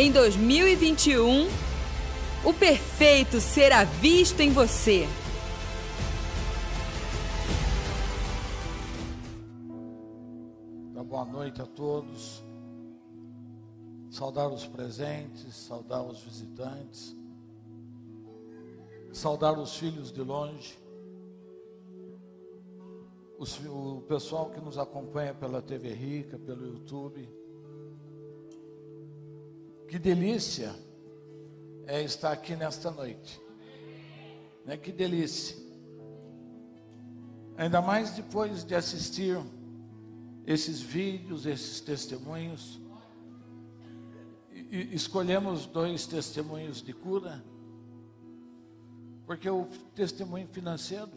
Em 2021, o perfeito será visto em você. Boa noite a todos. Saudar os presentes, saudar os visitantes, saudar os filhos de longe, os, o pessoal que nos acompanha pela TV Rica, pelo YouTube. Que delícia é estar aqui nesta noite. Né? Que delícia. Ainda mais depois de assistir esses vídeos, esses testemunhos. E escolhemos dois testemunhos de cura, porque o testemunho financeiro,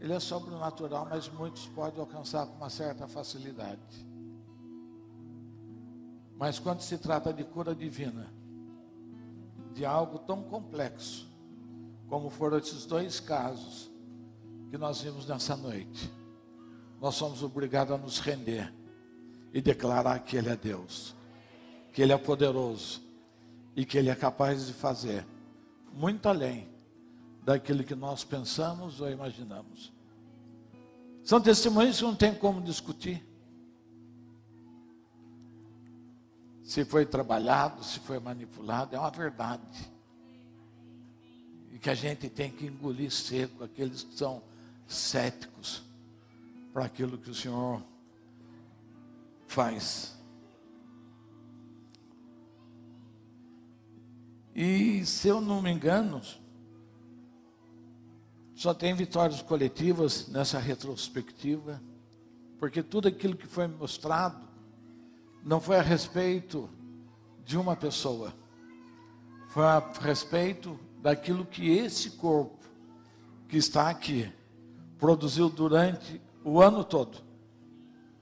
ele é sobrenatural, mas muitos podem alcançar com uma certa facilidade. Mas quando se trata de cura divina, de algo tão complexo, como foram esses dois casos que nós vimos nessa noite, nós somos obrigados a nos render e declarar que Ele é Deus, que Ele é poderoso e que Ele é capaz de fazer muito além daquilo que nós pensamos ou imaginamos. São testemunhos que não tem como discutir. Se foi trabalhado, se foi manipulado, é uma verdade. E que a gente tem que engolir seco aqueles que são céticos para aquilo que o Senhor faz. E se eu não me engano, só tem vitórias coletivas nessa retrospectiva, porque tudo aquilo que foi mostrado não foi a respeito de uma pessoa, foi a respeito daquilo que esse corpo que está aqui produziu durante o ano todo.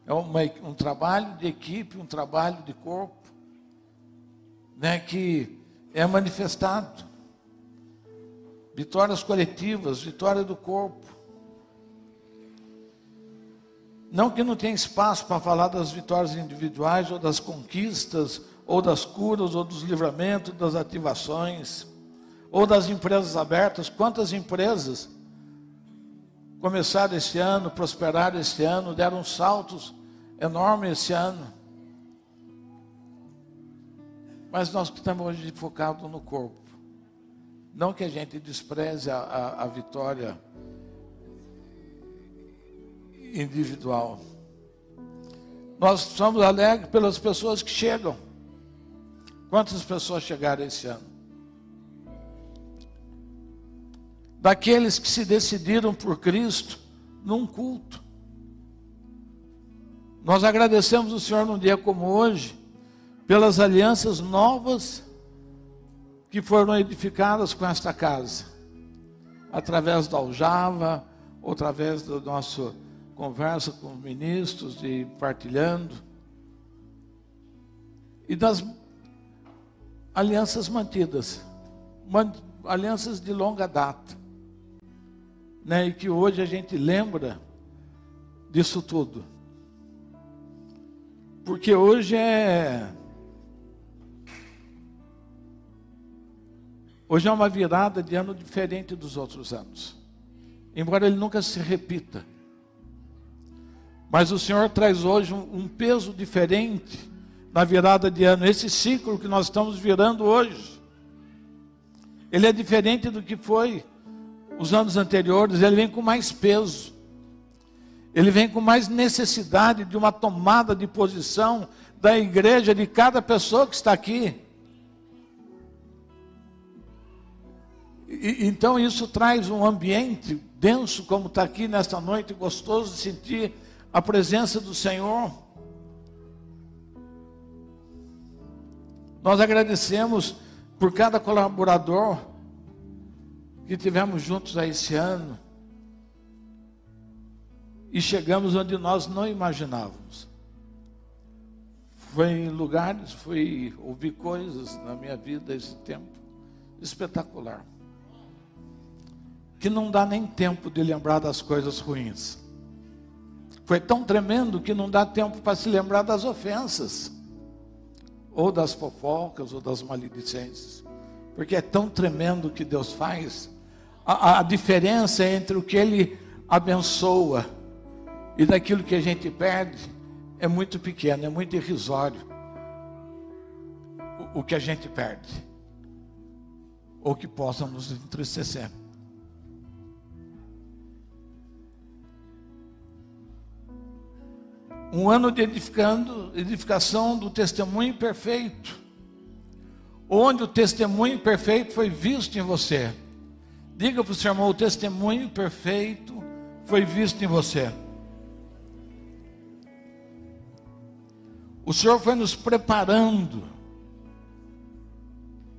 É uma, um trabalho de equipe, um trabalho de corpo, né, que é manifestado. Vitórias coletivas, vitória do corpo. Não que não tenha espaço para falar das vitórias individuais, ou das conquistas, ou das curas, ou dos livramentos, das ativações, ou das empresas abertas. Quantas empresas começaram esse ano, prosperaram esse ano, deram saltos enormes esse ano? Mas nós que estamos hoje focados no corpo. Não que a gente despreze a, a, a vitória individual. Nós somos alegres pelas pessoas que chegam. Quantas pessoas chegaram esse ano? Daqueles que se decidiram por Cristo num culto. Nós agradecemos o Senhor num dia como hoje, pelas alianças novas que foram edificadas com esta casa, através da aljava, através do nosso conversa com ministros e partilhando. E das alianças mantidas, alianças de longa data, né? E que hoje a gente lembra disso tudo. Porque hoje é Hoje é uma virada de ano diferente dos outros anos. Embora ele nunca se repita. Mas o Senhor traz hoje um, peso diferente na virada de ano, esse ciclo que nós estamos virando hoje. Ele é diferente do que foi os anos anteriores, ele vem com mais peso. Ele vem com mais necessidade de uma tomada de posição da igreja, de cada pessoa que está aqui. E, então isso traz um ambiente denso, como está aqui nesta noite, gostoso de sentir a presença do Senhor. Nós agradecemos por cada colaborador que tivemos juntos a esse ano e chegamos onde nós não imaginávamos. Foi em lugares, fui ouvir coisas na minha vida esse tempo espetacular. Que não dá nem tempo de lembrar das coisas ruins. Foi tão tremendo que não dá tempo para se lembrar das ofensas. ou das fofocas, ou das maledicências. Porque é tão tremendo o que Deus faz. A, a diferença entre o que Ele abençoa e daquilo que a gente perde é muito pequena, é muito irrisório. O, o que a gente perde, ou que possa nos entristecer. Um ano de edificando, edificação do testemunho perfeito. Onde o testemunho perfeito foi visto em você. Diga para o seu irmão: o testemunho perfeito foi visto em você. O Senhor foi nos preparando,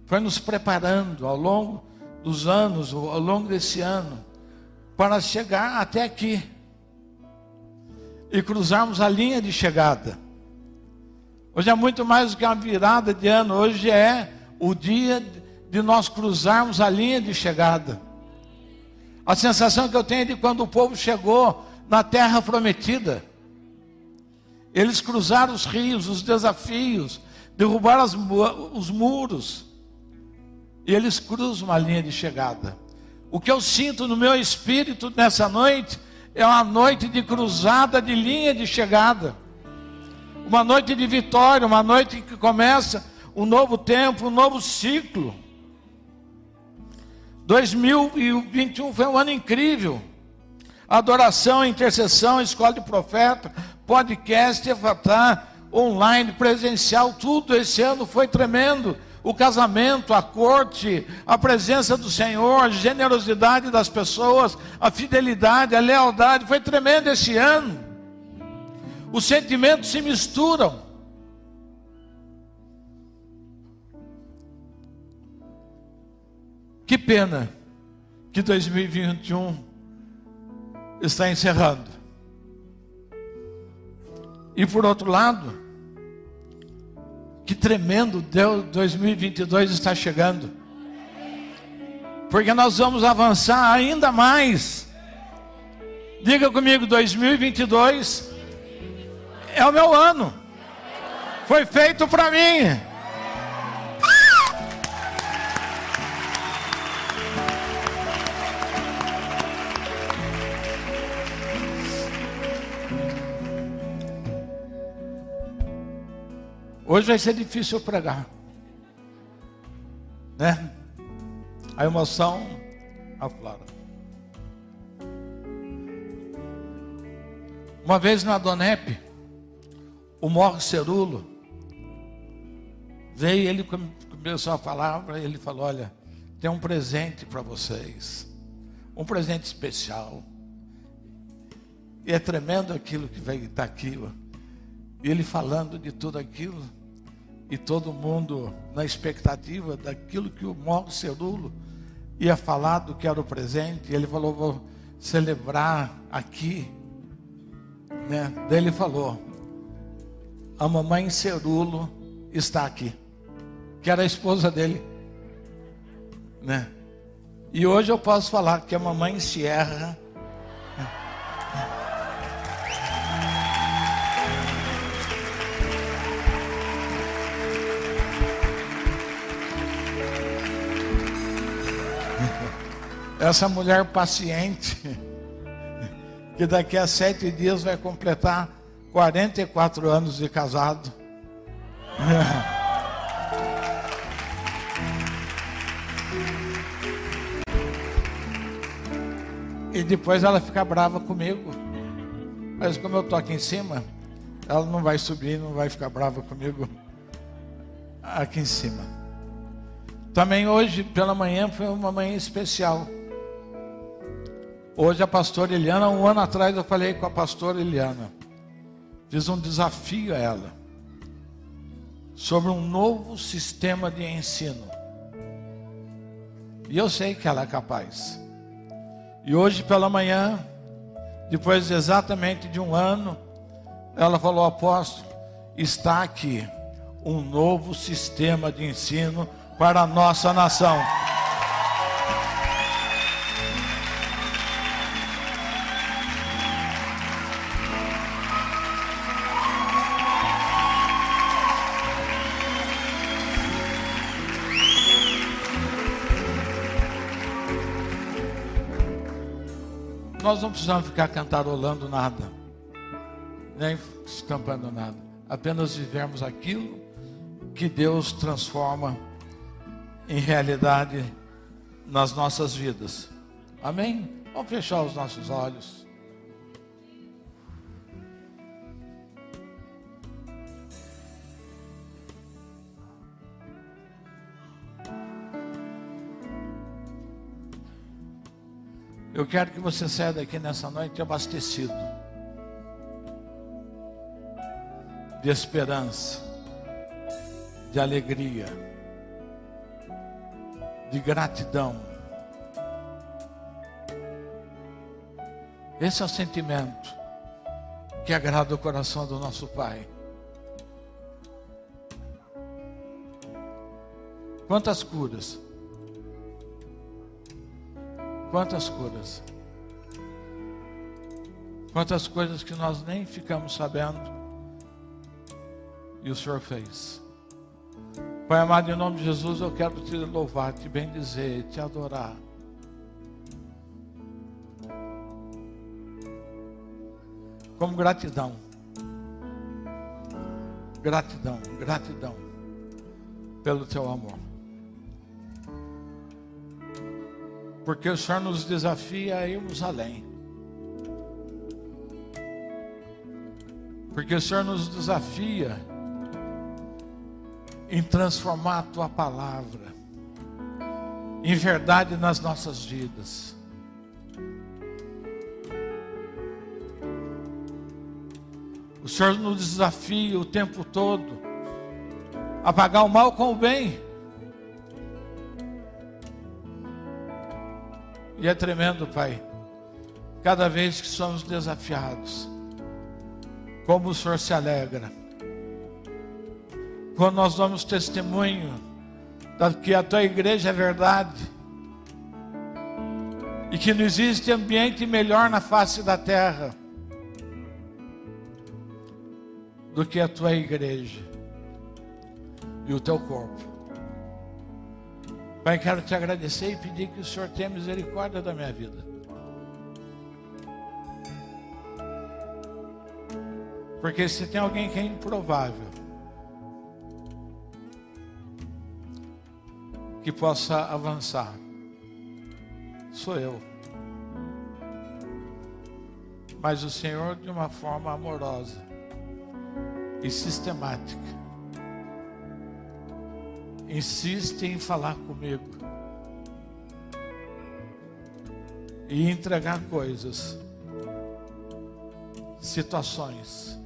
foi nos preparando ao longo dos anos, ao longo desse ano, para chegar até aqui e cruzarmos a linha de chegada. Hoje é muito mais do que uma virada de ano, hoje é o dia de nós cruzarmos a linha de chegada. A sensação que eu tenho é de quando o povo chegou na terra prometida. Eles cruzaram os rios, os desafios, derrubaram as, os muros. E eles cruzam uma linha de chegada. O que eu sinto no meu espírito nessa noite é uma noite de cruzada de linha de chegada. Uma noite de vitória, uma noite que começa um novo tempo, um novo ciclo. 2021 foi um ano incrível. Adoração, intercessão, escola de profeta, podcast, efatar, online, presencial, tudo esse ano foi tremendo o casamento, a corte, a presença do Senhor, a generosidade das pessoas, a fidelidade, a lealdade. Foi tremendo esse ano. Os sentimentos se misturam. Que pena que 2021 está encerrando. E por outro lado, que tremendo Deus 2022 está chegando. Porque nós vamos avançar ainda mais. Diga comigo, 2022 é o meu ano. Foi feito para mim. Hoje vai ser difícil eu pregar. Né? A emoção aflora. Uma vez na Donep, o Morro Cerulo veio ele começou a falar, ele falou: Olha, tem um presente para vocês, um presente especial. E é tremendo aquilo que vai estar aqui. E ele falando de tudo aquilo e todo mundo na expectativa daquilo que o Morro Cerulo ia falar do que era o presente. E ele falou: Vou celebrar aqui. Né? Daí ele falou: A mamãe Cerulo está aqui, que era a esposa dele. Né? E hoje eu posso falar que a mamãe Sierra essa mulher paciente, que daqui a sete dias vai completar 44 anos de casado. E depois ela fica brava comigo. Mas como eu estou aqui em cima, ela não vai subir, não vai ficar brava comigo aqui em cima. Também hoje pela manhã foi uma manhã especial. Hoje a pastora Eliana, um ano atrás eu falei com a pastora Eliana, fiz um desafio a ela sobre um novo sistema de ensino. E eu sei que ela é capaz. E hoje pela manhã, depois exatamente de um ano, ela falou: apóstolo, está aqui um novo sistema de ensino para a nossa nação. Nós não precisamos ficar cantarolando nada, nem estampando nada, apenas vivemos aquilo que Deus transforma em realidade nas nossas vidas. Amém? Vamos fechar os nossos olhos. Eu quero que você saia daqui nessa noite abastecido de esperança, de alegria, de gratidão. Esse é o sentimento que agrada o coração do nosso Pai. Quantas curas? Quantas curas. Quantas coisas que nós nem ficamos sabendo. E o Senhor fez. Pai amado, em nome de Jesus, eu quero te louvar, te bendizer, te adorar. Como gratidão. Gratidão, gratidão pelo teu amor. Porque o Senhor nos desafia a irmos além. Porque o Senhor nos desafia em transformar a tua palavra em verdade nas nossas vidas. O Senhor nos desafia o tempo todo a pagar o mal com o bem. E é tremendo, Pai, cada vez que somos desafiados, como o Senhor se alegra, quando nós damos testemunho de que a tua igreja é verdade, e que não existe ambiente melhor na face da terra do que a tua igreja e o teu corpo. Pai, quero te agradecer e pedir que o Senhor tenha misericórdia da minha vida. Porque se tem alguém que é improvável, que possa avançar, sou eu. Mas o Senhor, de uma forma amorosa e sistemática, insiste em falar comigo e entregar coisas, situações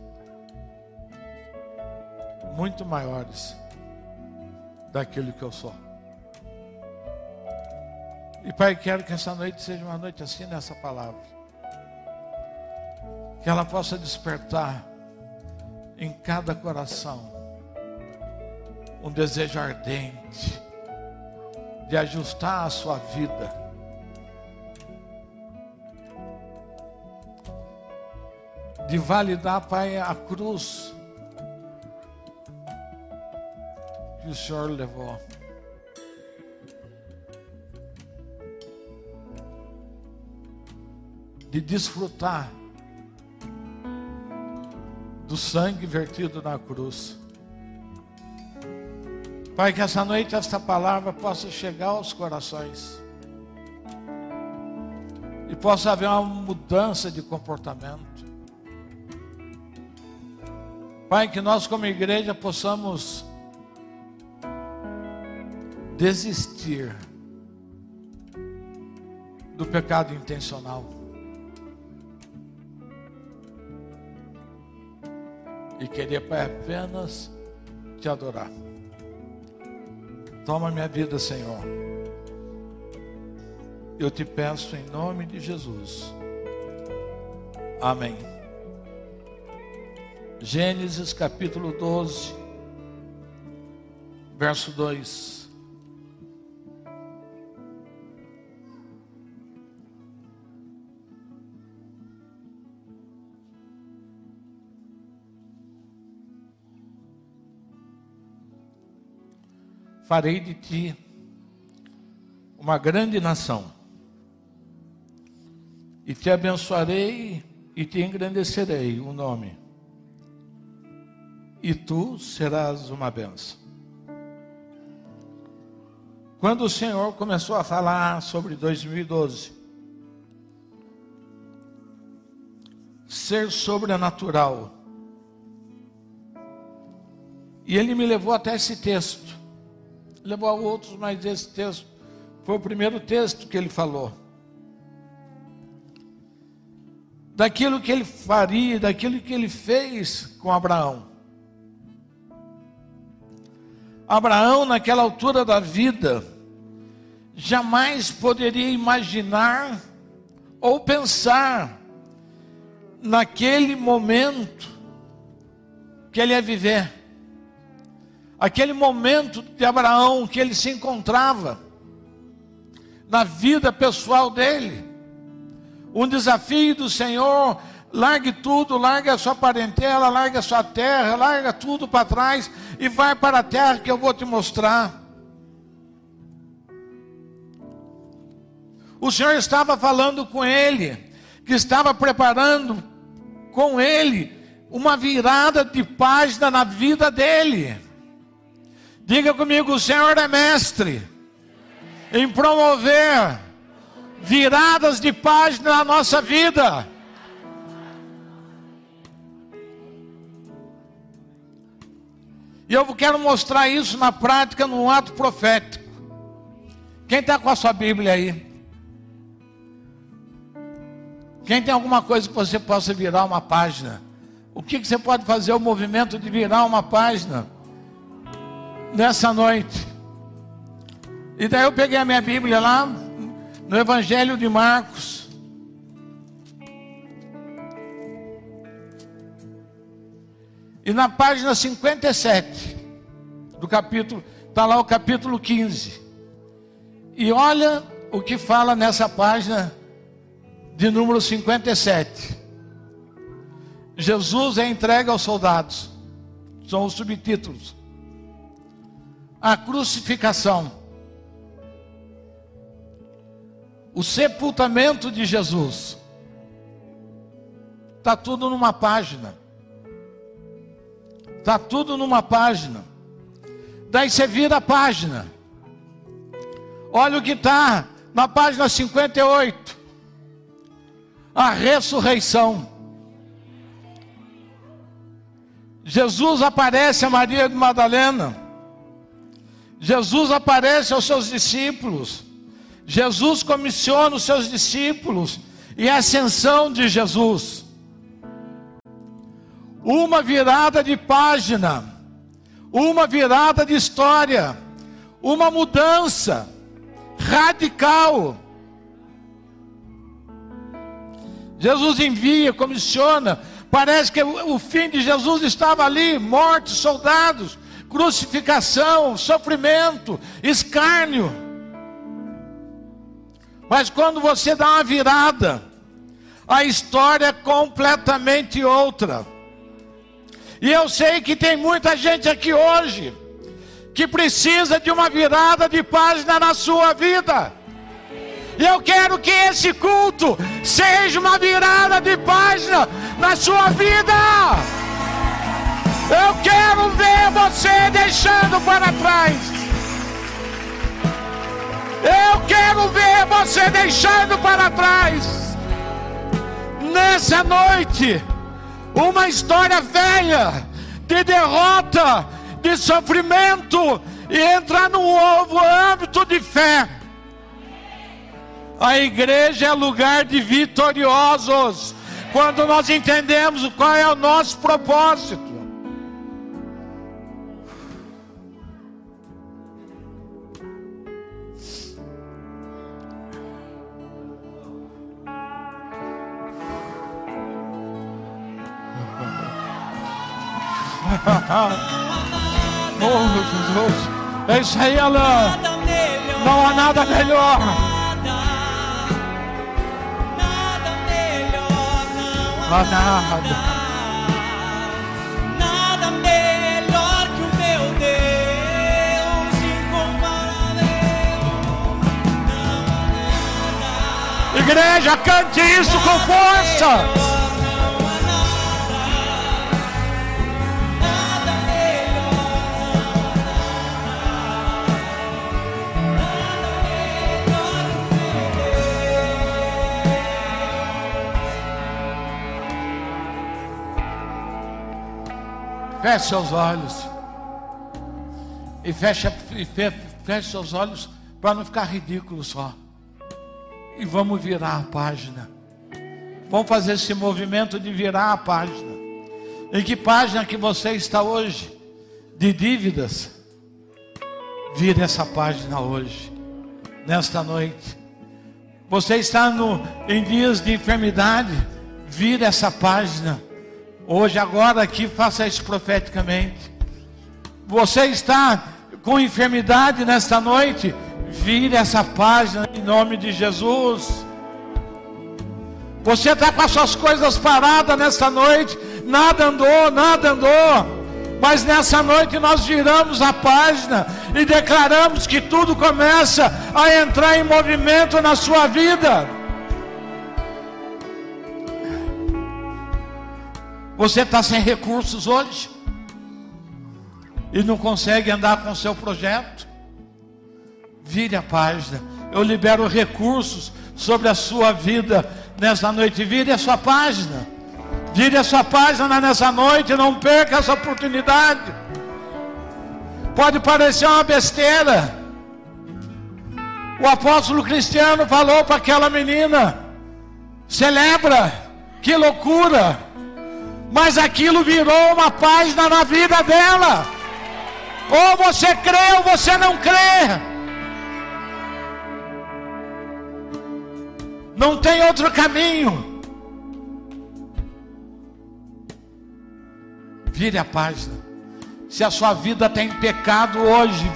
muito maiores daquilo que eu sou. E Pai, quero que essa noite seja uma noite assim nessa palavra. Que ela possa despertar em cada coração um desejo ardente de ajustar a sua vida. De validar, Pai, a cruz que o Senhor levou. De desfrutar do sangue vertido na cruz. Pai, que essa noite esta palavra possa chegar aos corações. E possa haver uma mudança de comportamento. Pai, que nós como igreja possamos desistir do pecado intencional. E querer, apenas te adorar. Toma minha vida, Senhor. Eu te peço em nome de Jesus. Amém. Gênesis capítulo 12, verso 2. Farei de ti uma grande nação, e te abençoarei e te engrandecerei o nome, e tu serás uma benção. Quando o Senhor começou a falar sobre 2012, ser sobrenatural, e ele me levou até esse texto, levou a outros, mas esse texto foi o primeiro texto que ele falou. Daquilo que ele faria, daquilo que ele fez com Abraão. Abraão, naquela altura da vida, jamais poderia imaginar ou pensar naquele momento que ele ia viver, aquele momento de Abraão que ele se encontrava na vida pessoal dele. Um desafio do Senhor, largue tudo, largue a sua parentela, largue a sua terra, larga tudo para trás e vai para a terra que eu vou te mostrar. O Senhor estava falando com ele, que estava preparando com ele uma virada de página na vida dele. Diga comigo, o Senhor é mestre em promover viradas de página na nossa vida. E eu quero mostrar isso na prática, num ato profético. Quem está com a sua Bíblia aí? Quem tem alguma coisa que você possa virar uma página? O que, que você pode fazer o movimento de virar uma página nessa noite? E daí eu peguei a minha Bíblia lá, no Evangelho de Marcos. E na página 57 do capítulo, está lá o capítulo 15. E olha o que fala nessa página de número 57. Jesus é entregue aos soldados. São os subtítulos. A crucificação. o sepultamento de Jesus. Está tudo numa página. Está tudo numa página. Daí você vira a página. Olha o que está na página 58. A ressurreição. Jesus aparece a Maria de Madalena. Jesus aparece aos seus discípulos. Jesus comissiona os seus discípulos e a ascensão de Jesus. Uma virada de página, uma virada de história, uma mudança radical. Jesus envia, comissiona. Parece que o fim de Jesus estava ali: morte, soldados, crucificação, sofrimento, escárnio. Mas quando você dá uma virada, a história é completamente outra. E eu sei que tem muita gente aqui hoje que precisa de uma virada de página na sua vida. E eu quero que esse culto seja uma virada de página na sua vida. Eu quero ver você deixando para trás eu quero ver você deixando para trás, nessa noite, uma história velha de derrota, de sofrimento, e entrar num novo âmbito de fé. A igreja é lugar de vitoriosos, quando nós entendemos qual é o nosso propósito. Oh, Jesus. É isso aí, Alain. Não há nada melhor. Não há nada. igreja, cante isso com força. Feche seus olhos. E feche, e feche seus olhos para não ficar ridículo só. E vamos virar a página. Vamos fazer esse movimento de virar a página. Em que página que você está hoje? De dívidas. Vire essa página hoje, nesta noite. Você está no, em dias de enfermidade. Vire essa página Hoje, agora aqui, faça isso profeticamente. Você está com enfermidade nesta noite? Vire essa página em nome de Jesus. Você está com as suas coisas paradas nesta noite? Nada andou, nada andou. Mas nessa noite nós viramos a página e declaramos que tudo começa a entrar em movimento na sua vida. Você está sem recursos hoje e não consegue andar com o seu projeto? Vire a página. Eu libero recursos sobre a sua vida nessa noite. Vire a sua página. Vire a sua página nessa noite. Não perca essa oportunidade. Pode parecer uma besteira. O apóstolo Cristiano falou para aquela menina: celebra, que loucura mas aquilo virou uma página na vida dela. Ou você crê ou você não crê. Não tem outro caminho. Vire a página. Se a sua vida tem pecado hoje,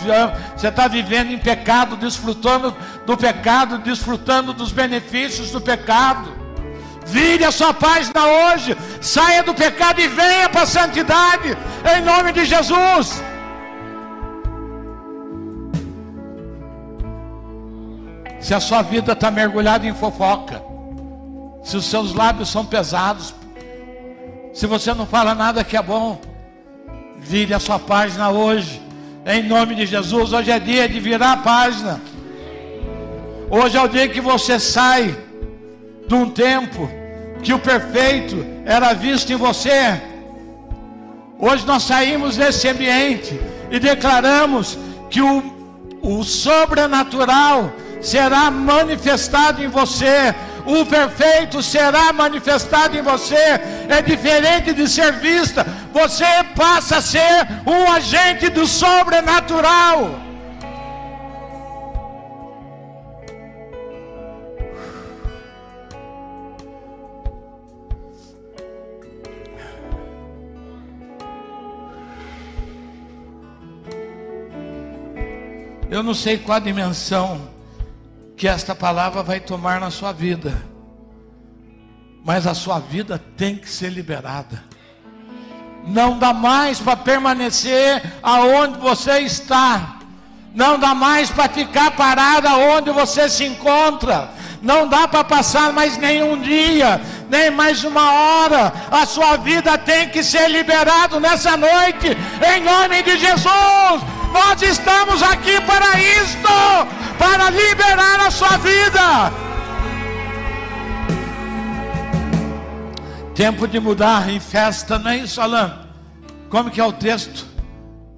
você está vivendo em pecado, desfrutando do pecado, desfrutando dos benefícios do pecado. Vire a sua página hoje. Saia do pecado e venha para a santidade. Em nome de Jesus. Se a sua vida está mergulhada em fofoca, se os seus lábios são pesados, se você não fala nada que é bom, vire a sua página hoje. Em nome de Jesus, hoje é dia de virar a página. Hoje é o dia que você sai de um tempo que o perfeito era visto em você. Hoje nós saímos desse ambiente e declaramos que o, o sobrenatural será manifestado em você. O perfeito será manifestado em você. É diferente de ser vista. Você passa a ser um agente do sobrenatural. Eu não sei qual a dimensão que esta palavra vai tomar na sua vida, mas a sua vida tem que ser liberada. Não dá mais para permanecer aonde você está. Não dá mais para ficar parado aonde você se encontra. Não dá para passar mais nenhum dia, nem mais uma hora. A sua vida tem que ser liberada nessa noite, em nome de Jesus. Nós estamos aqui para isto, para liberar a sua vida. Tempo de mudar em festa, não é isso? Como que é o texto?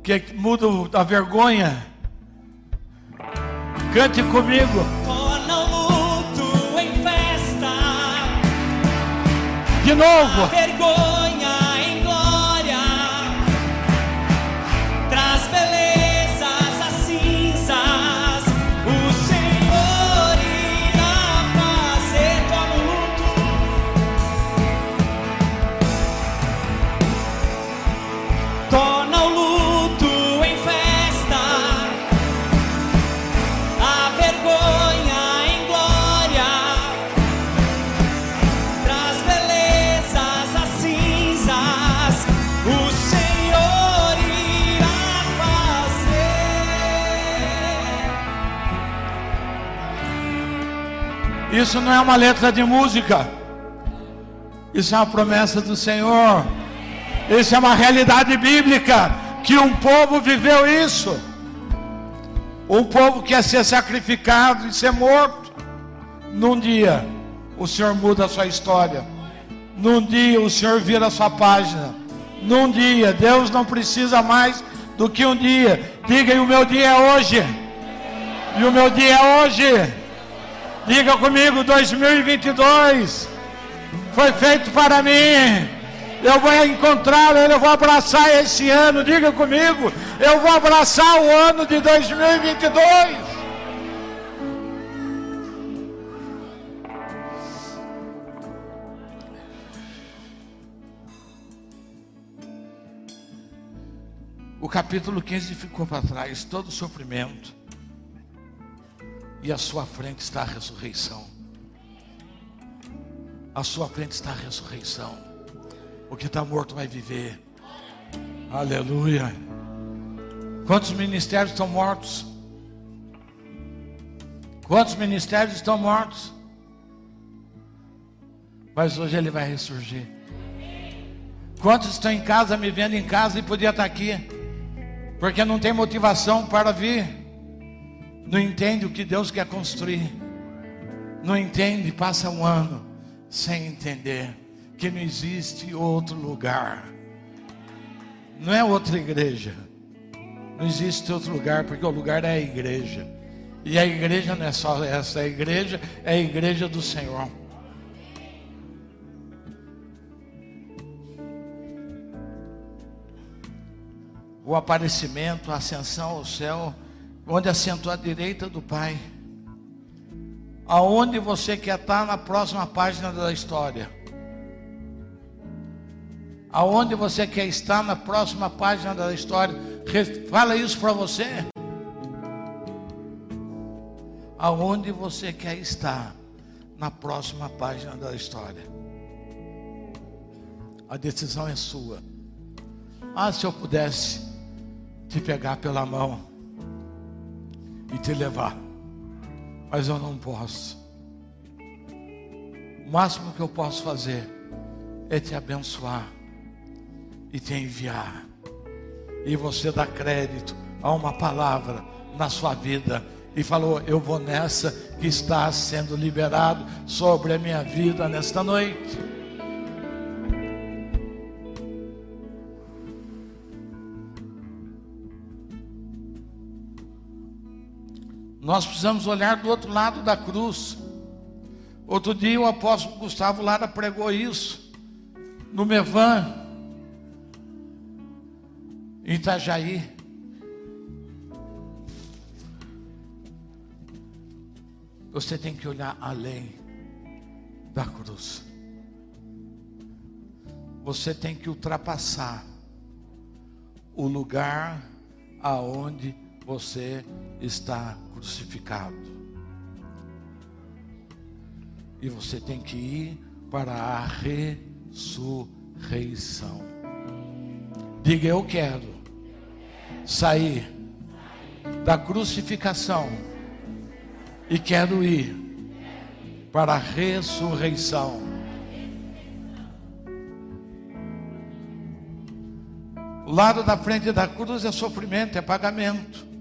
Que muda a vergonha. Cante comigo. Torna o luto em festa. De novo. A vergonha Isso não é uma letra de música. Isso é uma promessa do Senhor. Isso é uma realidade bíblica. Que um povo viveu isso. Um povo que ia ser sacrificado e ser morto. Num dia, o Senhor muda a sua história. Num dia, o Senhor vira a sua página. Num dia, Deus não precisa mais do que um dia. Diga, e o meu dia é hoje. E o meu dia é hoje. Diga comigo, 2022 foi feito para mim. Eu vou encontrá-lo, eu vou abraçar esse ano. Diga comigo, eu vou abraçar o ano de 2022. O capítulo 15 ficou para trás, todo o sofrimento. E à sua frente está a ressurreição. À sua frente está a ressurreição. O que está morto vai viver. Aleluia. Quantos ministérios estão mortos? Quantos ministérios estão mortos? Mas hoje ele vai ressurgir. Quantos estão em casa, me vendo em casa e podia estar aqui? Porque não tem motivação para vir. Não entende o que Deus quer construir. Não entende, passa um ano sem entender que não existe outro lugar. Não é outra igreja. Não existe outro lugar, porque o lugar é a igreja. E a igreja não é só essa, a igreja é a igreja do Senhor. O aparecimento, a ascensão ao céu, onde assentou à direita do Pai aonde você quer estar na próxima página da história. Aonde você quer estar na próxima página da história. Fala isso para você. Aonde você quer estar na próxima página da história. A decisão é sua. Ah, se eu pudesse te pegar pela mão e te levar mas eu não posso. O máximo que eu posso fazer é te abençoar e te enviar. E você dá crédito a uma palavra na sua vida e falou: Eu vou nessa que está sendo liberado sobre a minha vida nesta noite. Nós precisamos olhar do outro lado da cruz. Outro dia o apóstolo Gustavo Lara pregou isso no Mevan, em Itajaí. Você tem que olhar além da cruz. Você tem que ultrapassar o lugar aonde você está crucificado. E você tem que ir para a ressurreição. Diga eu quero sair da crucificação e quero ir para a ressurreição. O lado da frente da cruz é sofrimento, é pagamento.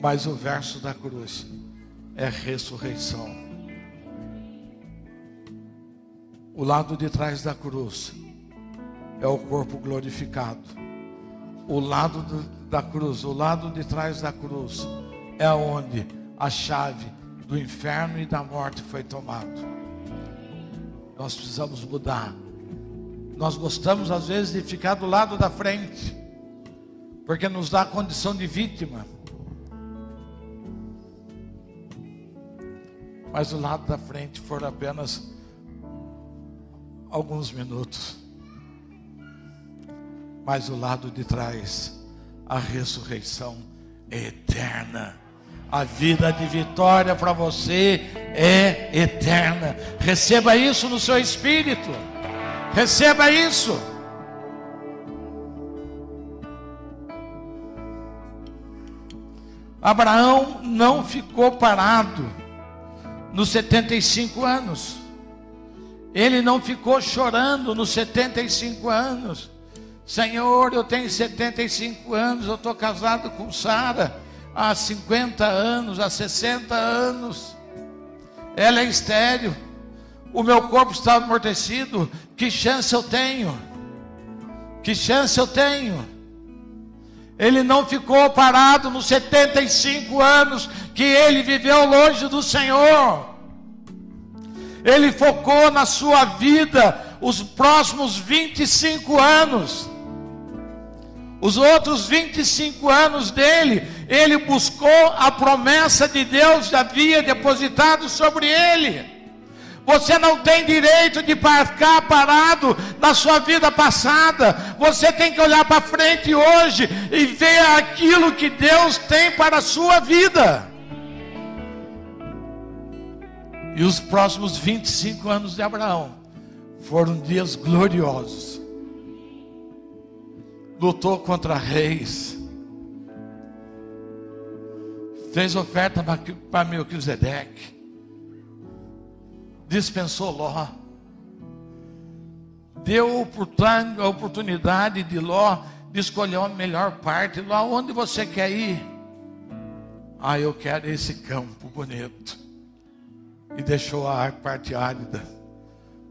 Mas o verso da cruz é ressurreição. O lado de trás da cruz é o corpo glorificado. O lado do, da cruz, o lado de trás da cruz é onde a chave do inferno e da morte foi tomado. Nós precisamos mudar. Nós gostamos às vezes de ficar do lado da frente, porque nos dá a condição de vítima. Mas o lado da frente foram apenas alguns minutos. Mas o lado de trás, a ressurreição é eterna. A vida de vitória para você é eterna. Receba isso no seu espírito. Receba isso. Abraão não ficou parado nos 75 anos. Ele não ficou chorando nos 75 anos. Senhor, eu tenho 75 anos, eu estou casado com Sara há 50 anos, há 60 anos. Ela é estéreo. O meu corpo está amortecido. Que chance eu tenho? Que chance eu tenho? Ele não ficou parado nos 75 anos que ele viveu longe do Senhor. Ele focou na sua vida os próximos 25 anos. Os outros 25 anos dele, ele buscou a promessa de Deus que havia depositado sobre ele. Você não tem direito de ficar parado na sua vida passada. Você tem que olhar para frente hoje e ver aquilo que Deus tem para a sua vida. E os próximos 25 anos de Abraão foram dias gloriosos lutou contra reis, fez oferta para Melquisedeque, dispensou Ló, deu a oportunidade de Ló de escolher a melhor parte. Ló, onde você quer ir? Ah, eu quero esse campo bonito. E deixou a parte árida.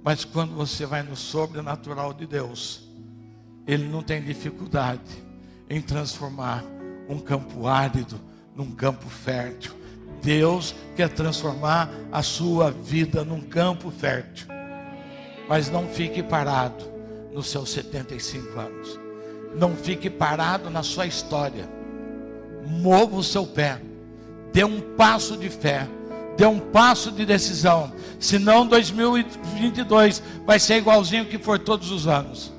Mas quando você vai no sobrenatural de Deus, ele não tem dificuldade em transformar um campo árido num campo fértil. Deus quer transformar a sua vida num campo fértil. Mas não fique parado nos seus 75 anos. Não fique parado na sua história. Mova o seu pé. Dê um passo de fé. Dê um passo de decisão. Senão 2022 vai ser igualzinho que foi todos os anos.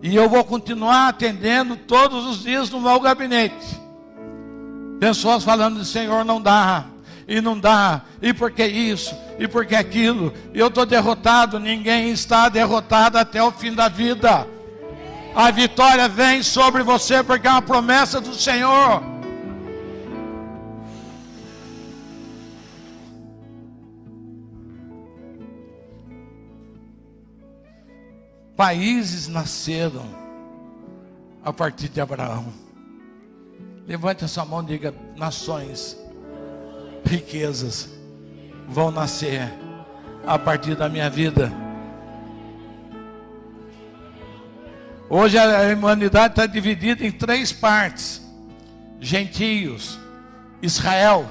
E eu vou continuar atendendo todos os dias no meu gabinete. Pessoas falando, Senhor, não dá, e não dá, e por que isso, e por que aquilo, eu estou derrotado, ninguém está derrotado até o fim da vida. A vitória vem sobre você porque é uma promessa do Senhor. Países nasceram a partir de Abraão. Levante a sua mão e diga: nações, riquezas vão nascer a partir da minha vida. Hoje a humanidade está dividida em três partes: gentios, Israel,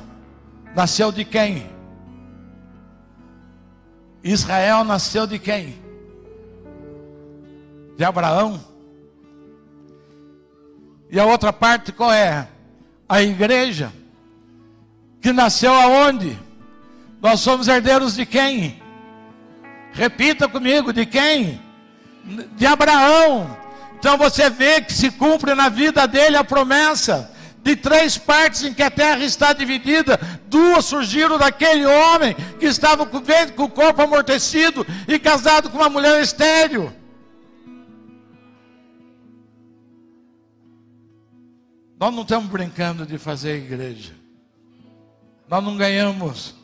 nasceu de quem? Israel nasceu de quem? de Abraão. E a outra parte qual é? A igreja, que nasceu aonde? Nós somos herdeiros de quem? Repita comigo, de quem? De Abraão. Então você vê que se cumpre na vida dele a promessa de três partes em que a terra está dividida, duas surgiram daquele homem que estava com, o corpo amortecido e casado com uma mulher estéril. Nós não estamos brincando de fazer igreja. Nós não ganhamos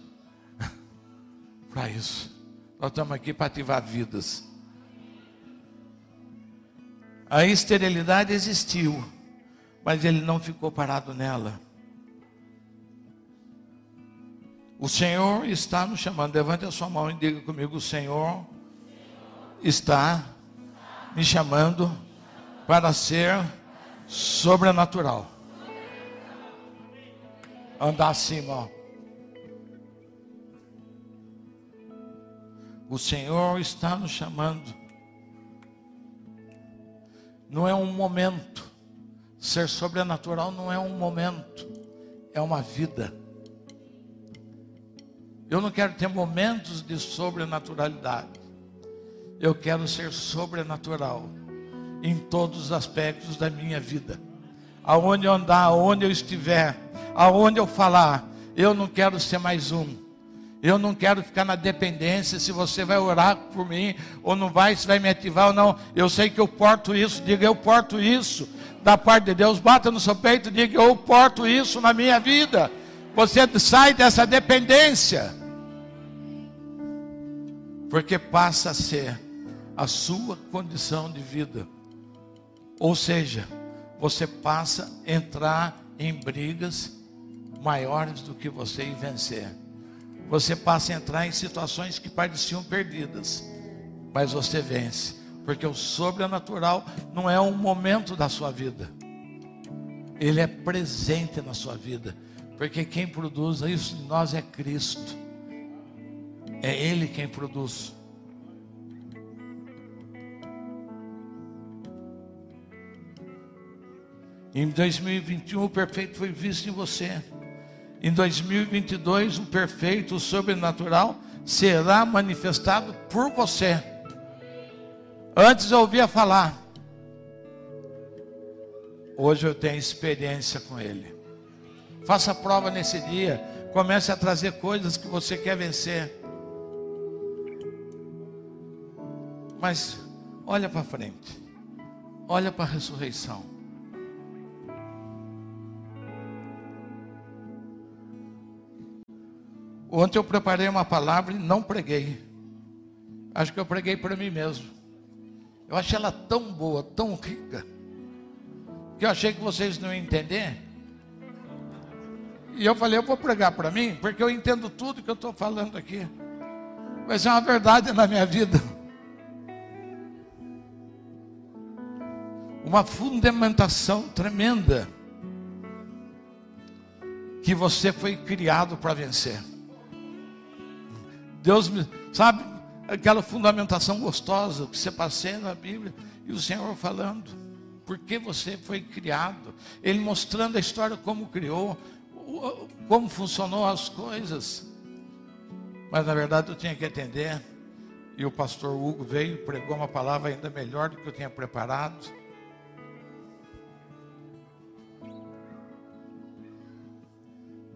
para isso. Nós estamos aqui para ativar vidas. A esterilidade existiu, mas ele não ficou parado nela. O Senhor está nos chamando. Levante a sua mão e diga comigo: O Senhor está me chamando para ser sobrenatural. Andar acima. O Senhor está nos chamando. Não é um momento. Ser sobrenatural não é um momento, é uma vida. Eu não quero ter momentos de sobrenaturalidade. Eu quero ser sobrenatural em todos os aspectos da minha vida. Aonde eu andar, aonde eu estiver, aonde eu falar, eu não quero ser mais um. Eu não quero ficar na dependência se você vai orar por mim ou não vai, se vai me ativar ou não. Eu sei que eu porto isso, diga eu porto isso. da parte de Deus, bata no seu peito diga: Eu porto isso na minha vida. Você sai dessa dependência, porque passa a ser a sua condição de vida. Ou seja, você passa a entrar em brigas maiores do que você ir vencer. Você passa a entrar em situações que pareciam perdidas, mas você vence, porque o sobrenatural não é um momento da sua vida. Ele é presente na sua vida, porque quem produz isso em nós é Cristo. É ele quem produz. Em 2021 o perfeito foi visto em você. Em 2022 o perfeito, o sobrenatural será manifestado por você. Antes eu ouvia falar. Hoje eu tenho experiência com ele. Faça prova nesse dia. Comece a trazer coisas que você quer vencer. Mas olha para frente. Olha para a ressurreição. Ontem eu preparei uma palavra e não preguei. Acho que eu preguei para mim mesmo. Eu achei ela tão boa, tão rica, que eu achei que vocês não iam entender. E eu falei, eu vou pregar para mim, porque eu entendo tudo que eu estou falando aqui. Vai ser uma verdade na minha vida. Uma fundamentação tremenda. Que você foi criado para vencer. Deus me, sabe, aquela fundamentação gostosa que você passei na Bíblia e o Senhor falando, por que você foi criado, Ele mostrando a história como criou, como funcionou as coisas. Mas na verdade eu tinha que atender, e o pastor Hugo veio pregou uma palavra ainda melhor do que eu tinha preparado.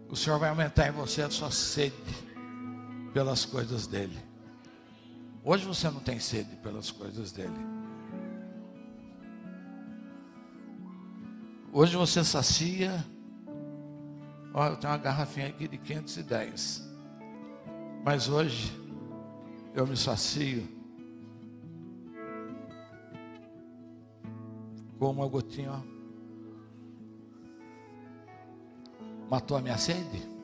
O Senhor vai aumentar em você a sua sede pelas coisas dele. Hoje você não tem sede pelas coisas dele. Hoje você sacia. Olha, eu tenho uma garrafinha aqui de 510. Mas hoje eu me sacio com uma gotinha. Matou a minha sede?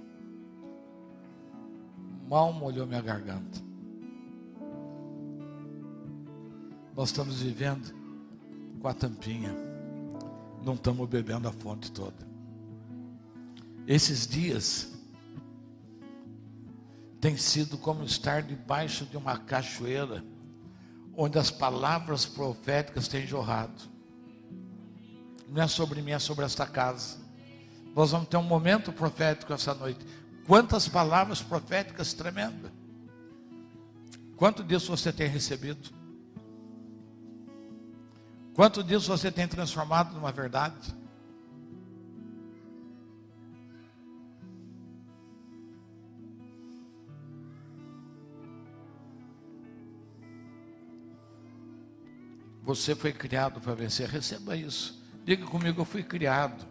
Mal molhou minha garganta. Nós estamos vivendo com a tampinha, não estamos bebendo a fonte toda. Esses dias tem sido como estar debaixo de uma cachoeira, onde as palavras proféticas têm jorrado. Não é sobre mim, é sobre esta casa. Nós vamos ter um momento profético essa noite. Quantas palavras proféticas tremendas. Quanto disso você tem recebido? Quanto disso você tem transformado numa verdade? Você foi criado para vencer. Receba isso. Diga comigo, eu fui criado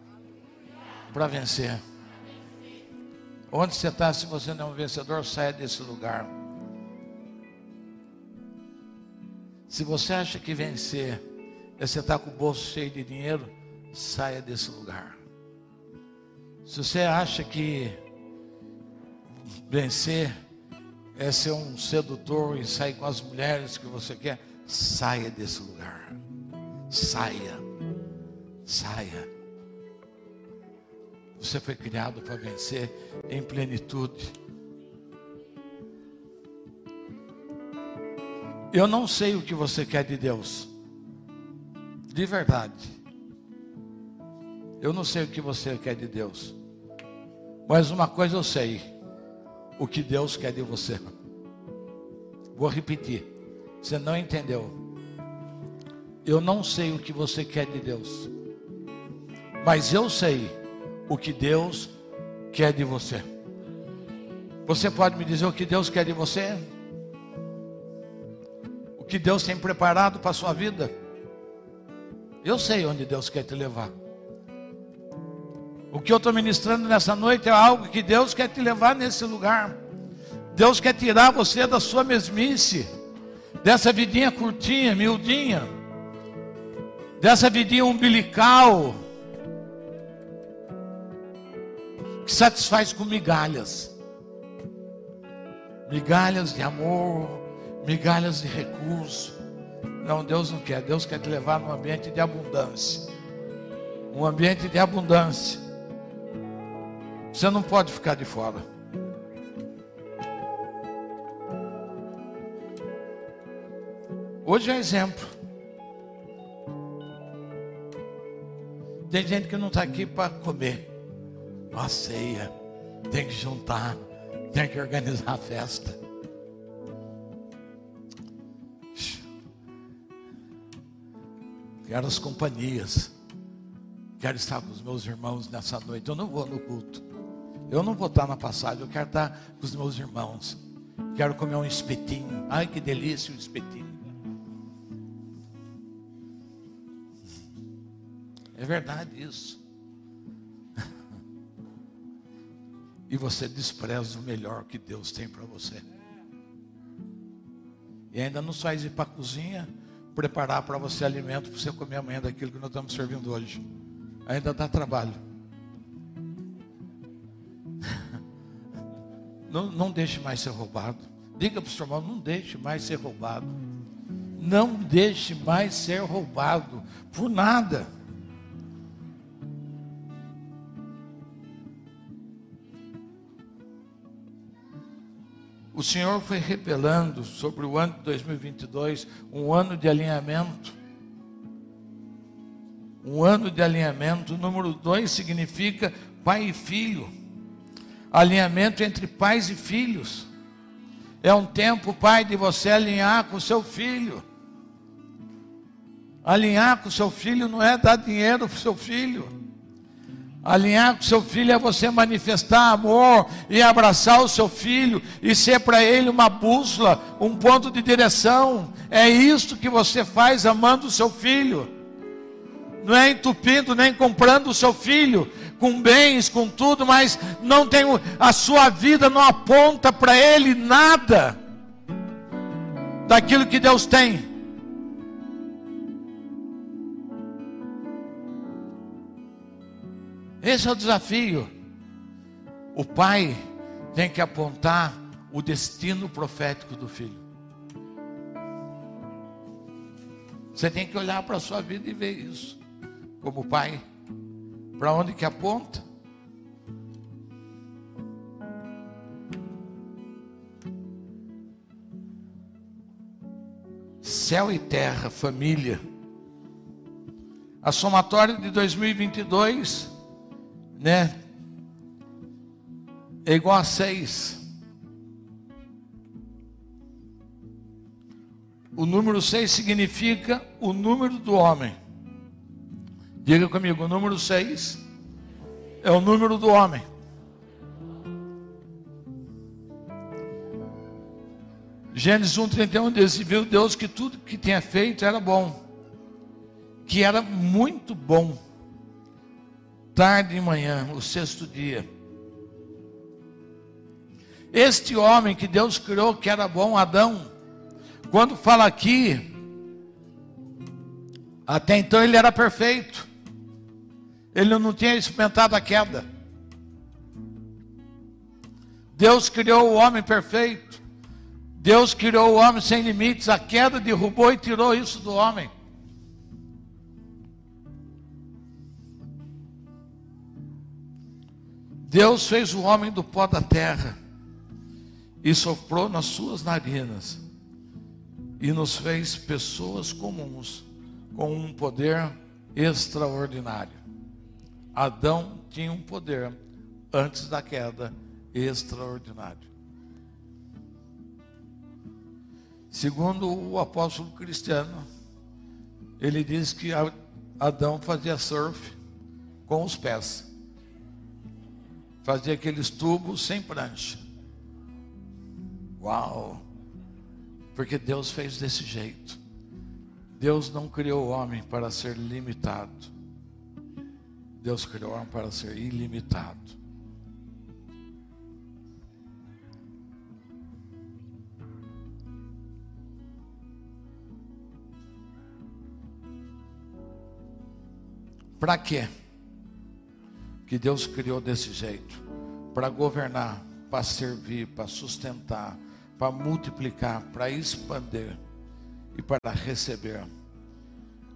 para vencer. Onde você está, se você não é um vencedor, saia desse lugar. Se você acha que vencer é você estar tá com o bolso cheio de dinheiro, saia desse lugar. Se você acha que vencer é ser um sedutor e sair com as mulheres que você quer, saia desse lugar. Saia. Saia. Você foi criado para vencer em plenitude. Eu não sei o que você quer de Deus. De verdade. Eu não sei o que você quer de Deus. Mas uma coisa eu sei. O que Deus quer de você. Vou repetir. Você não entendeu. Eu não sei o que você quer de Deus. Mas eu sei o que Deus quer de você. Você pode me dizer o que Deus quer de você? O que Deus tem preparado para a sua vida? Eu sei onde Deus quer te levar. O que eu estou ministrando nessa noite é algo que Deus quer te levar nesse lugar. Deus quer tirar você da sua mesmice, dessa vidinha curtinha, miudinha, dessa vidinha umbilical, que satisfaz com migalhas migalhas de amor, migalhas de recurso. Não, Deus não quer. Deus quer te levar num ambiente de abundância. Um ambiente de abundância. Você não pode ficar de fora. Hoje é exemplo. Tem gente que não está aqui para comer. Uma ceia. Tem que juntar. Tem que organizar a festa. Quero as companhias. Quero estar com os meus irmãos nessa noite. Eu não vou no culto. Eu não vou estar na passagem. Eu quero estar com os meus irmãos. Quero comer um espetinho. Ai, que delícia o um espetinho. É verdade isso. E você despreza o melhor que Deus tem para você. E ainda não ir para a cozinha preparar para você alimento para você comer amanhã daquilo que nós estamos servindo hoje. Ainda dá trabalho. Não, não deixe mais ser roubado. Diga para o seu irmão, não deixe mais ser roubado. Não deixe mais ser roubado por nada. O Senhor foi revelando sobre o ano de 2022 um ano de alinhamento. Um ano de alinhamento. O número dois significa pai e filho. Alinhamento entre pais e filhos. É um tempo, pai, de você alinhar com o seu filho. Alinhar com o seu filho não é dar dinheiro para o seu filho. Alinhar com seu filho é você manifestar amor e abraçar o seu filho e ser para ele uma bússola, um ponto de direção. É isso que você faz amando o seu filho. Não é entupindo nem comprando o seu filho com bens, com tudo, mas não tem a sua vida não aponta para ele nada daquilo que Deus tem. Esse é o desafio. O pai tem que apontar o destino profético do filho. Você tem que olhar para a sua vida e ver isso. Como pai, para onde que aponta? Céu e terra, família. A somatória de 2022 né? É igual a seis. O número seis significa o número do homem. Diga comigo, o número seis é o número do homem. Gênesis 1,31 diz: Viu Deus que tudo que tinha feito era bom, que era muito bom tarde e manhã, o sexto dia. Este homem que Deus criou, que era bom, Adão, quando fala aqui, até então ele era perfeito, ele não tinha experimentado a queda. Deus criou o homem perfeito, Deus criou o homem sem limites, a queda derrubou e tirou isso do homem. Deus fez o homem do pó da terra e soprou nas suas narinas e nos fez pessoas comuns com um poder extraordinário. Adão tinha um poder antes da queda extraordinário. Segundo o apóstolo cristiano, ele diz que Adão fazia surf com os pés fazia aqueles tubos sem prancha. Uau! Porque Deus fez desse jeito. Deus não criou o homem para ser limitado. Deus criou o homem para ser ilimitado. Para quê? Que Deus criou desse jeito? Para governar, para servir, para sustentar, para multiplicar, para expandir e para receber.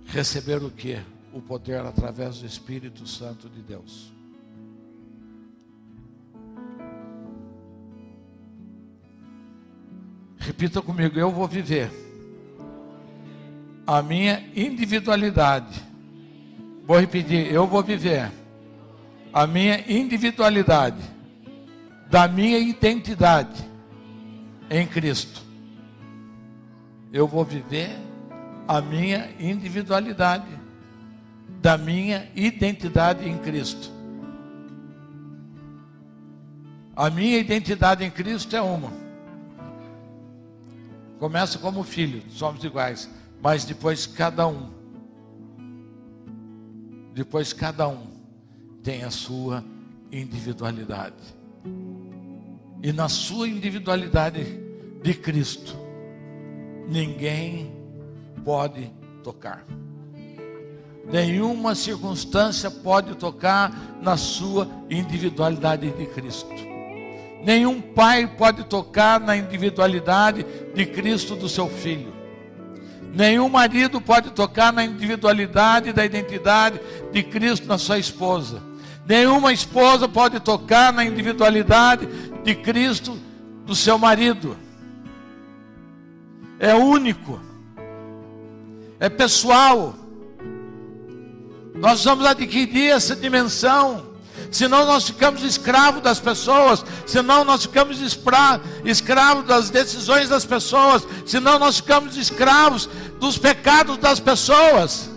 Receber o que? O poder através do Espírito Santo de Deus. Repita comigo, eu vou viver a minha individualidade Vou repetir, eu vou viver a minha individualidade, da minha identidade em Cristo. Eu vou viver a minha individualidade, da minha identidade em Cristo. A minha identidade em Cristo é uma. Começa como filho, somos iguais, mas depois cada um depois cada um tem a sua individualidade. E na sua individualidade de Cristo, ninguém pode tocar. Nenhuma circunstância pode tocar na sua individualidade de Cristo. Nenhum pai pode tocar na individualidade de Cristo do seu filho. Nenhum marido pode tocar na individualidade da identidade de Cristo na sua esposa. Nenhuma esposa pode tocar na individualidade de Cristo do seu marido. É único. É pessoal. Nós vamos adquirir essa dimensão senão nós ficamos escravos das pessoas, senão nós ficamos escravos das decisões das pessoas, senão nós ficamos escravos dos pecados das pessoas.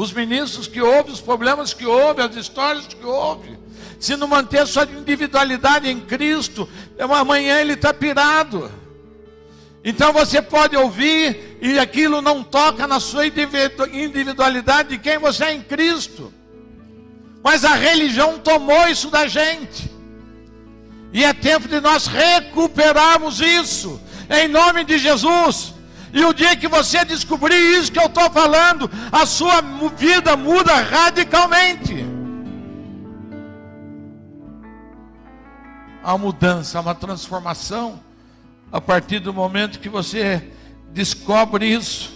Os ministros que ouvem, os problemas que ouvem, as histórias que ouvem, se não manter sua individualidade em Cristo, amanhã ele está pirado. Então você pode ouvir e aquilo não toca na sua individualidade de quem você é em Cristo. Mas a religião tomou isso da gente. E é tempo de nós recuperarmos isso, em nome de Jesus. E o dia que você descobrir isso que eu estou falando, a sua vida muda radicalmente. A mudança, uma transformação a partir do momento que você descobre isso,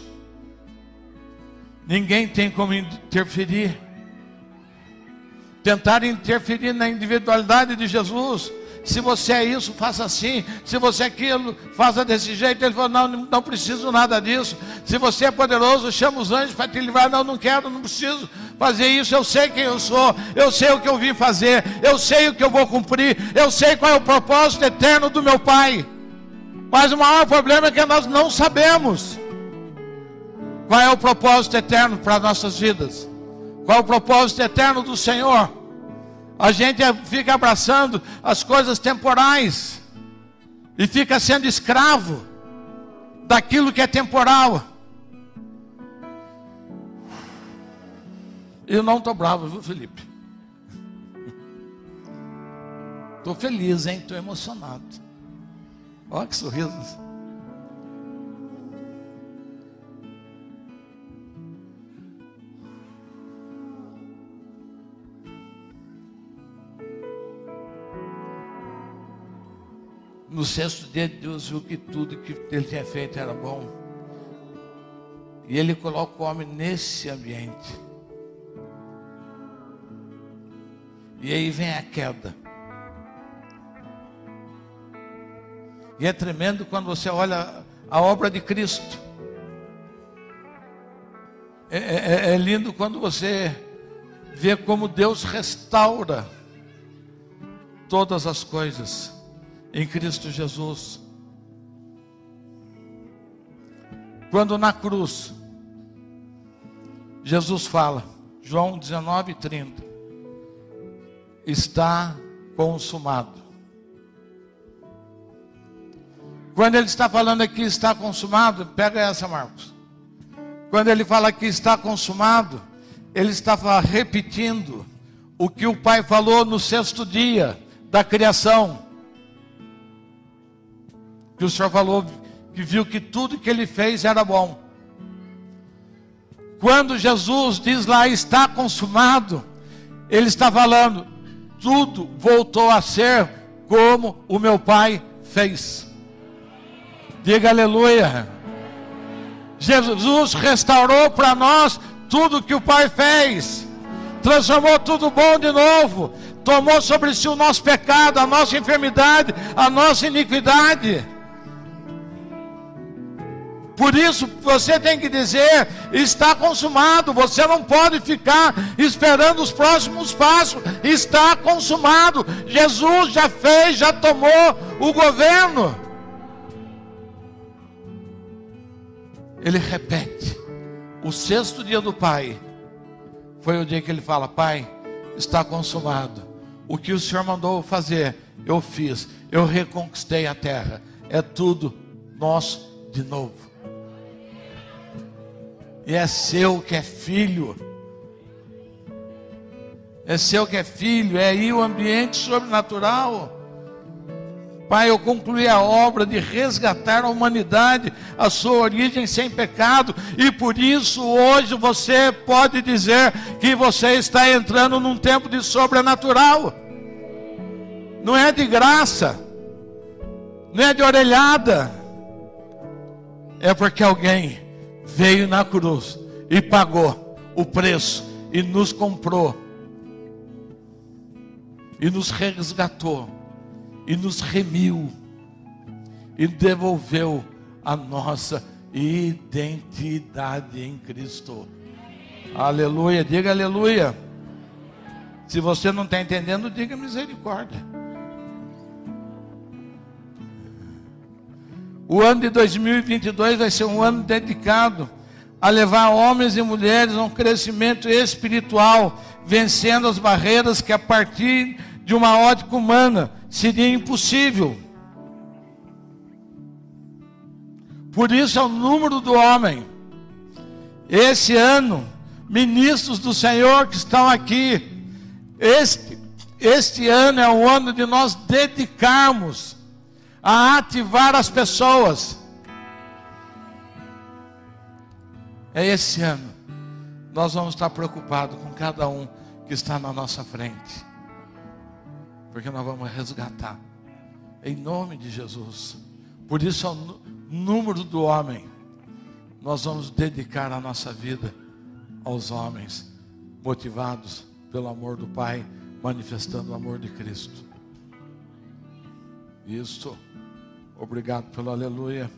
ninguém tem como interferir. Tentar interferir na individualidade de Jesus. Se você é isso, faça assim. Se você é aquilo, faça desse jeito. Ele falou: Não, não preciso nada disso. Se você é poderoso, chama os anjos para te livrar. Não, não quero, não preciso fazer isso. Eu sei quem eu sou. Eu sei o que eu vim fazer. Eu sei o que eu vou cumprir. Eu sei qual é o propósito eterno do meu Pai. Mas o maior problema é que nós não sabemos qual é o propósito eterno para nossas vidas. Qual é o propósito eterno do Senhor? A gente fica abraçando as coisas temporais e fica sendo escravo daquilo que é temporal. Eu não estou bravo, viu, Felipe? Estou feliz, hein? Estou emocionado. Olha que sorriso. No sexto dia, Deus viu que tudo que ele tinha feito era bom. E ele coloca o homem nesse ambiente. E aí vem a queda. E é tremendo quando você olha a obra de Cristo. É, é, é, é lindo quando você vê como Deus restaura todas as coisas em Cristo Jesus. Quando na cruz, Jesus fala, João 19, 30, está consumado. Quando ele está falando aqui está consumado, pega essa, Marcos. Quando ele fala que está consumado, ele estava repetindo o que o Pai falou no sexto dia da criação. Que o Senhor falou que viu que tudo que ele fez era bom. Quando Jesus diz lá está consumado, ele está falando, tudo voltou a ser como o meu Pai fez. Diga aleluia. Jesus restaurou para nós tudo que o Pai fez, transformou tudo bom de novo, tomou sobre si o nosso pecado, a nossa enfermidade, a nossa iniquidade. Por isso você tem que dizer: está consumado. Você não pode ficar esperando os próximos passos. Está consumado. Jesus já fez, já tomou o governo. ele repete. O sexto dia do Pai foi o dia que ele fala: Pai, está consumado. O que o Senhor mandou fazer, eu fiz. Eu reconquistei a terra. É tudo nosso de novo. E é seu que é filho. É seu que é filho. É aí o ambiente sobrenatural. Pai, eu concluí a obra de resgatar a humanidade, a sua origem sem pecado, e por isso hoje você pode dizer que você está entrando num tempo de sobrenatural. Não é de graça, não é de orelhada, é porque alguém veio na cruz e pagou o preço e nos comprou e nos resgatou e nos remiu e devolveu a nossa identidade em Cristo. Aleluia, diga aleluia. Se você não está entendendo, diga misericórdia. O ano de 2022 vai ser um ano dedicado a levar homens e mulheres a um crescimento espiritual, vencendo as barreiras que a partir de uma ótica humana seria impossível. Por isso é o número do homem. Esse ano, ministros do Senhor que estão aqui, este, este ano é o ano de nós dedicarmos a ativar as pessoas. É esse ano. Nós vamos estar preocupados com cada um que está na nossa frente porque nós vamos resgatar, em nome de Jesus. Por isso, ao número do homem, nós vamos dedicar a nossa vida aos homens, motivados pelo amor do Pai, manifestando o amor de Cristo. Isso, obrigado pelo aleluia.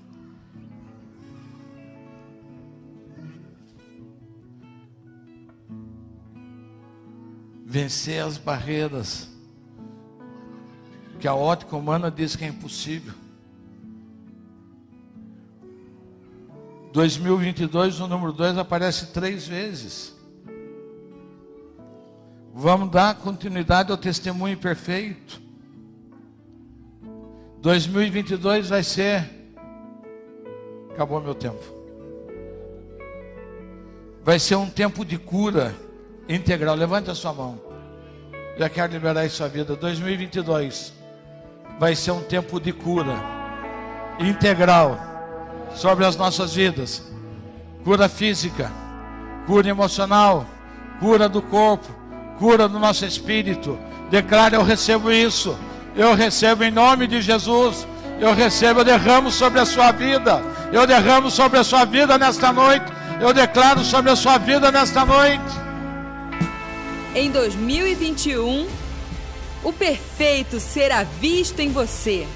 Vencer as barreiras que a ótica humana diz que é impossível. 2022, o número 2 aparece três vezes. Vamos dar continuidade ao testemunho perfeito. 2022 vai ser. Acabou meu tempo. Vai ser um tempo de cura integral. Levante a sua mão. Já quero liberar sua vida. 2022 vai ser um tempo de cura integral sobre as nossas vidas cura física, cura emocional, cura do corpo, cura do nosso espírito. Declare: Eu recebo isso, eu recebo em nome de Jesus. Eu recebo, eu derramo sobre a sua vida. Eu derramo sobre a sua vida nesta noite. Eu declaro sobre a sua vida nesta noite. Em 2021 o perfeito será visto em você.